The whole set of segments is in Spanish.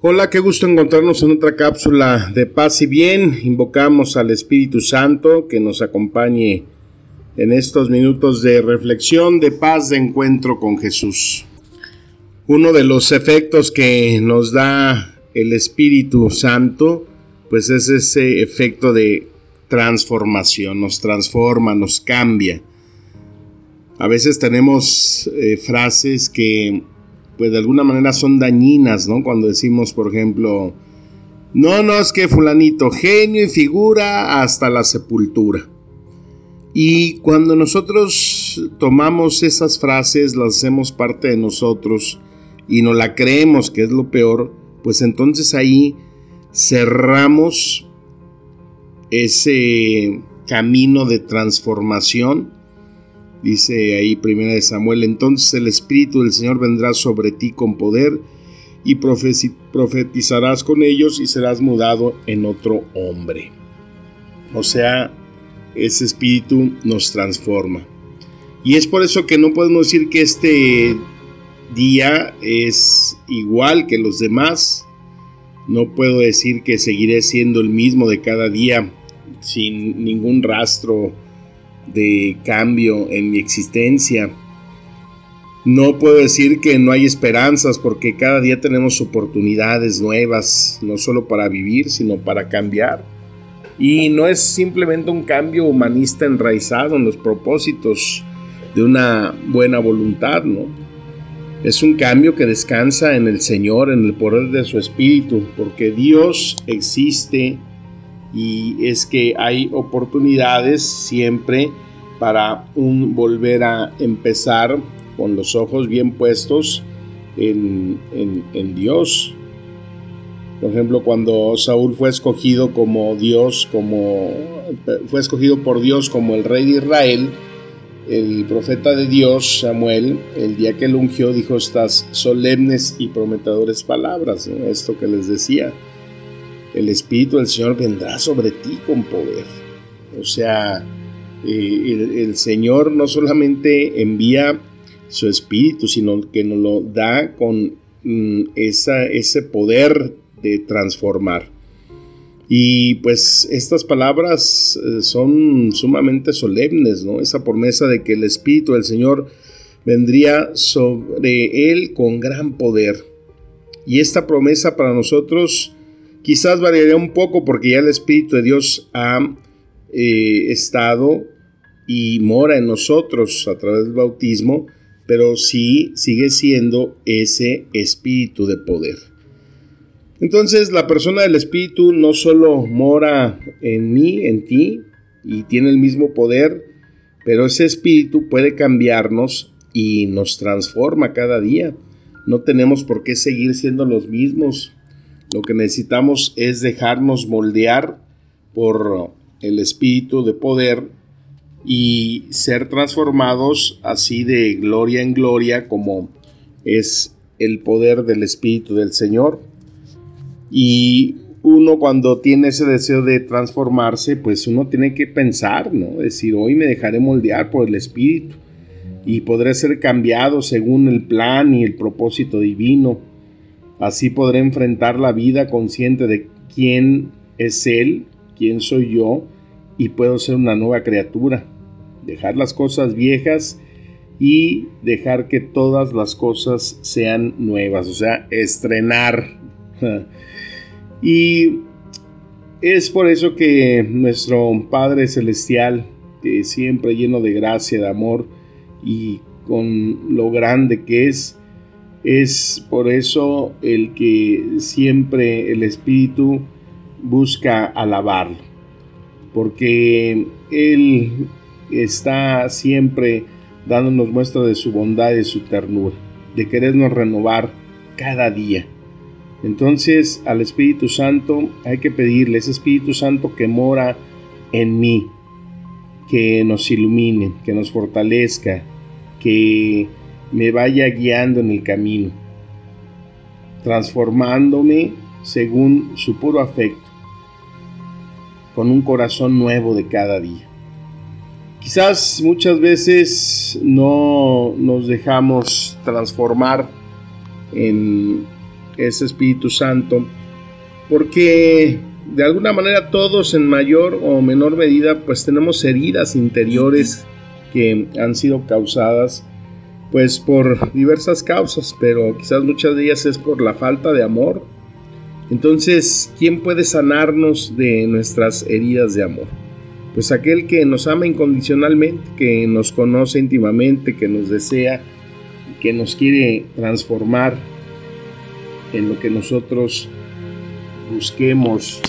Hola, qué gusto encontrarnos en otra cápsula de paz y bien. Invocamos al Espíritu Santo que nos acompañe en estos minutos de reflexión, de paz, de encuentro con Jesús. Uno de los efectos que nos da el Espíritu Santo, pues es ese efecto de transformación, nos transforma, nos cambia. A veces tenemos eh, frases que pues de alguna manera son dañinas, ¿no? Cuando decimos, por ejemplo, no, no, es que fulanito, genio y figura hasta la sepultura. Y cuando nosotros tomamos esas frases, las hacemos parte de nosotros y no la creemos, que es lo peor, pues entonces ahí cerramos ese camino de transformación Dice ahí primera de Samuel, entonces el Espíritu del Señor vendrá sobre ti con poder y profetizarás con ellos y serás mudado en otro hombre. O sea, ese Espíritu nos transforma. Y es por eso que no podemos decir que este día es igual que los demás. No puedo decir que seguiré siendo el mismo de cada día sin ningún rastro de cambio en mi existencia. No puedo decir que no hay esperanzas porque cada día tenemos oportunidades nuevas, no solo para vivir, sino para cambiar. Y no es simplemente un cambio humanista enraizado en los propósitos de una buena voluntad, ¿no? Es un cambio que descansa en el Señor, en el poder de su Espíritu, porque Dios existe y es que hay oportunidades siempre para un volver a empezar con los ojos bien puestos en, Dios. Por ejemplo, cuando Saúl fue escogido como Dios, como fue escogido por Dios como el rey de Israel, el profeta de Dios, Samuel, el día que lo ungió, dijo estas solemnes y prometedores palabras, esto que les decía el Espíritu del Señor vendrá sobre ti con poder. O sea, eh, el, Señor no solamente envía su Espíritu, sino que nos lo da con mm, esa, ese poder de transformar. Y pues estas palabras eh, son sumamente solemnes, ¿no? Esa promesa de que el Espíritu del Señor vendría sobre él con gran poder. Y esta promesa para nosotros Quizás variaría un poco porque ya el Espíritu de Dios ha eh, estado y mora en nosotros a través del bautismo, pero sí sigue siendo ese espíritu de poder. Entonces la persona del espíritu no solo mora en mí, en ti, y tiene el mismo poder, pero ese espíritu puede cambiarnos y nos transforma cada día. No tenemos por qué seguir siendo los mismos lo que necesitamos es dejarnos moldear por el espíritu de poder y ser transformados así de gloria en gloria como es el poder del espíritu del Señor. Y uno cuando tiene ese deseo de transformarse, pues uno tiene que pensar, ¿no? Decir, hoy me dejaré moldear por el espíritu y podré ser cambiado según el plan y el propósito divino Así podré enfrentar la vida consciente de quién es Él, quién soy yo, y puedo ser una nueva criatura. Dejar las cosas viejas y dejar que todas las cosas sean nuevas, o sea, estrenar. y es por eso que nuestro Padre Celestial, que siempre lleno de gracia, de amor y con lo grande que es, es por eso el que siempre el Espíritu busca alabarlo, porque Él está siempre dándonos muestra de su bondad y de su ternura, de querernos renovar cada día. Entonces al Espíritu Santo hay que pedirle, ese Espíritu Santo que mora en mí, que nos ilumine, que nos fortalezca, que me vaya guiando en el camino, transformándome según su puro afecto, con un corazón nuevo de cada día. Quizás muchas veces no nos dejamos transformar en ese Espíritu Santo porque de alguna manera todos en mayor o menor medida pues tenemos heridas interiores que han sido causadas pues por diversas causas, pero quizás muchas de ellas es por la falta de amor. Entonces, ¿quién puede sanarnos de nuestras heridas de amor? Pues aquel que nos ama incondicionalmente, que nos conoce íntimamente, que nos desea, que nos quiere transformar en lo que nosotros busquemos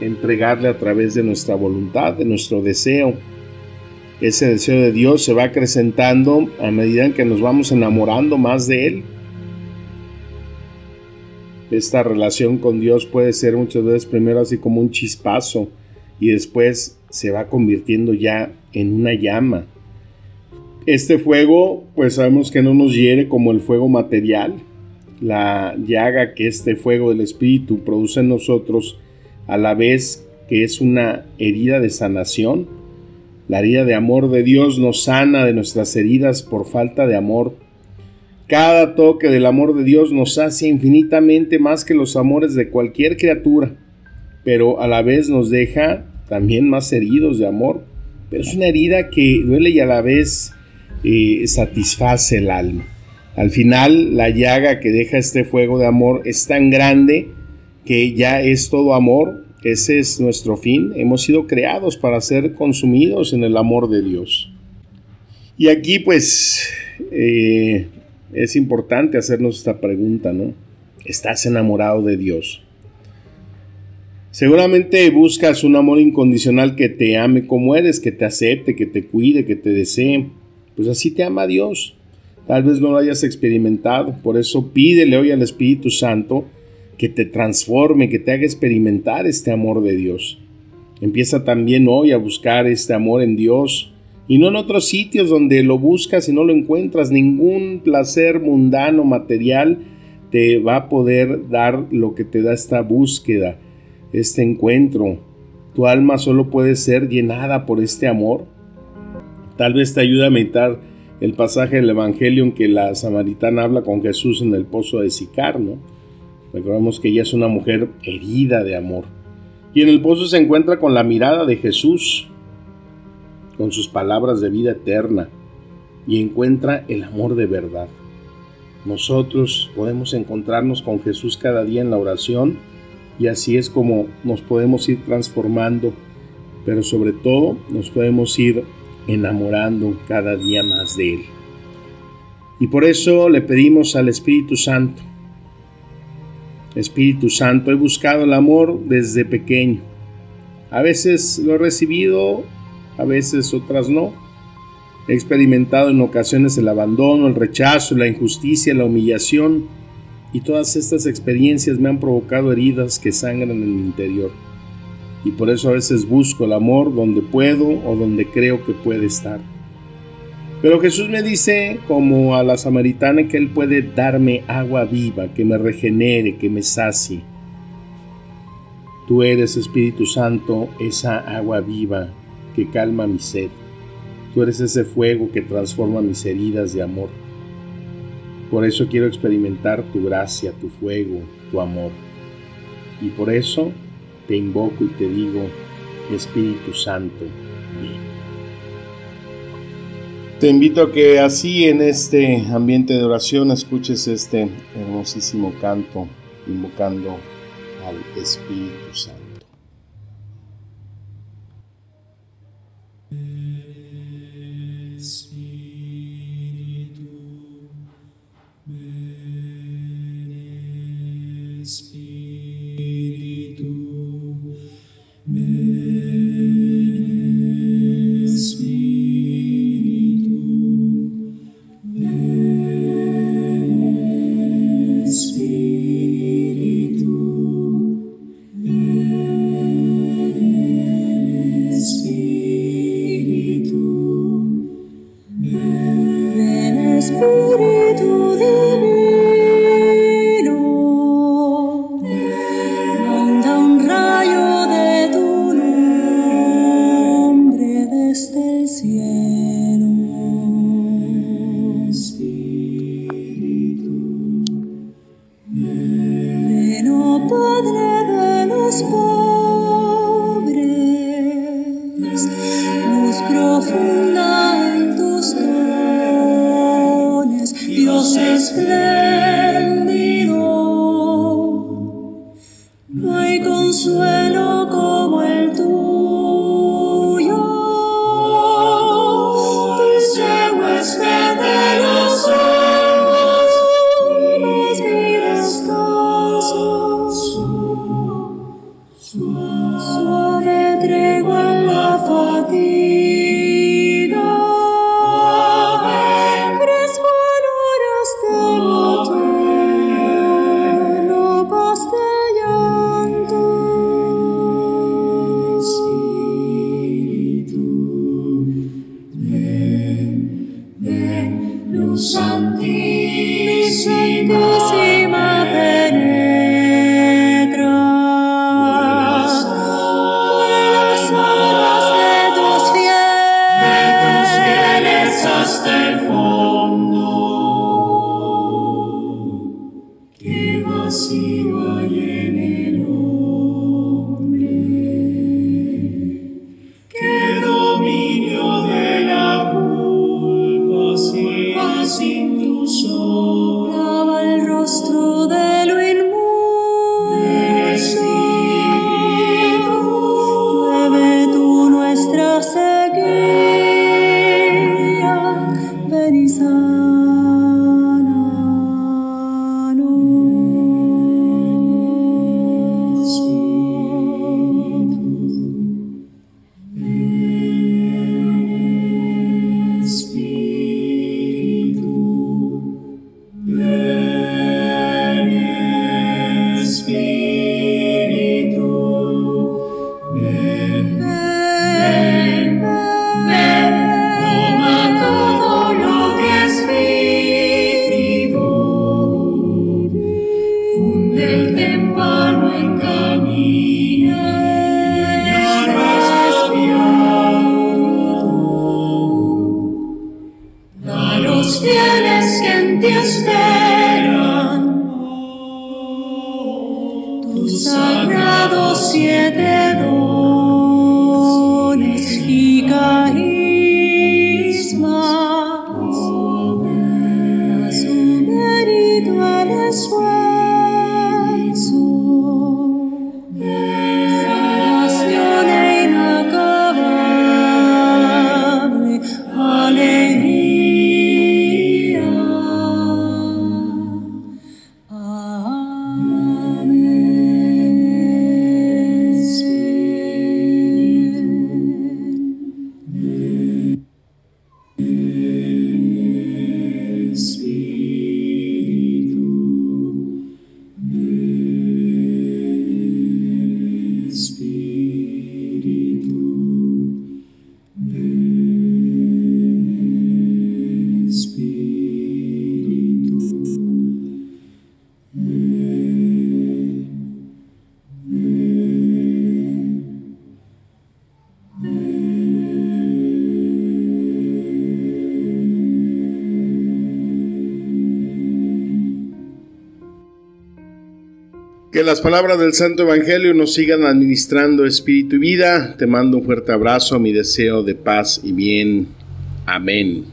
entregarle a través de nuestra voluntad, de nuestro deseo. Ese deseo de Dios se va acrecentando a medida en que nos vamos enamorando más de Él. Esta relación con Dios puede ser muchas veces primero así como un chispazo y después se va convirtiendo ya en una llama. Este fuego, pues sabemos que no nos hiere como el fuego material. La llaga que este fuego del Espíritu produce en nosotros, a la vez que es una herida de sanación. La herida de amor de Dios nos sana de nuestras heridas por falta de amor. Cada toque del amor de Dios nos hace infinitamente más que los amores de cualquier criatura, pero a la vez nos deja también más heridos de amor. Pero es una herida que duele y a la vez eh, satisface el alma. Al final, la llaga que deja este fuego de amor es tan grande que ya es todo amor. Ese es nuestro fin. Hemos sido creados para ser consumidos en el amor de Dios. Y aquí pues eh, es importante hacernos esta pregunta, ¿no? ¿Estás enamorado de Dios? Seguramente buscas un amor incondicional que te ame como eres, que te acepte, que te cuide, que te desee. Pues así te ama Dios. Tal vez no lo hayas experimentado. Por eso pídele hoy al Espíritu Santo que te transforme, que te haga experimentar este amor de Dios. Empieza también hoy a buscar este amor en Dios y no en otros sitios donde lo buscas y no lo encuentras. Ningún placer mundano, material, te va a poder dar lo que te da esta búsqueda este encuentro. Tu alma solo puede ser llenada por este amor. Tal vez te ayude a meditar el pasaje del Evangelio en que la samaritana habla con Jesús en el pozo de Sicar, ¿no? Recordamos que ella es una mujer herida de amor. Y en el pozo se encuentra con la mirada de Jesús, con sus palabras de vida eterna, y encuentra el amor de verdad. Nosotros podemos encontrarnos con Jesús cada día en la oración y así es como nos podemos ir transformando, pero sobre todo nos podemos ir enamorando cada día más de Él. Y por eso le pedimos al Espíritu Santo, Espíritu Santo, he buscado el amor desde pequeño. A veces lo he recibido, a veces otras no. He experimentado en ocasiones el abandono, el rechazo, la injusticia, la humillación y todas estas experiencias me han provocado heridas que sangran en mi interior. Y por eso a veces busco el amor donde puedo o donde creo que puede estar. Pero Jesús me dice, como a la samaritana, que Él puede darme agua viva, que me regenere, que me sacie. Tú eres, Espíritu Santo, esa agua viva que calma mi sed. Tú eres ese fuego que transforma mis heridas de amor. Por eso quiero experimentar tu gracia, tu fuego, tu amor. Y por eso te invoco y te digo, Espíritu Santo, ven. Te invito a que así en este ambiente de oración escuches este hermosísimo canto invocando al Espíritu Santo. Espíritu, Spirit. Que las palabras del Santo Evangelio nos sigan administrando espíritu y vida. Te mando un fuerte abrazo, mi deseo de paz y bien. Amén.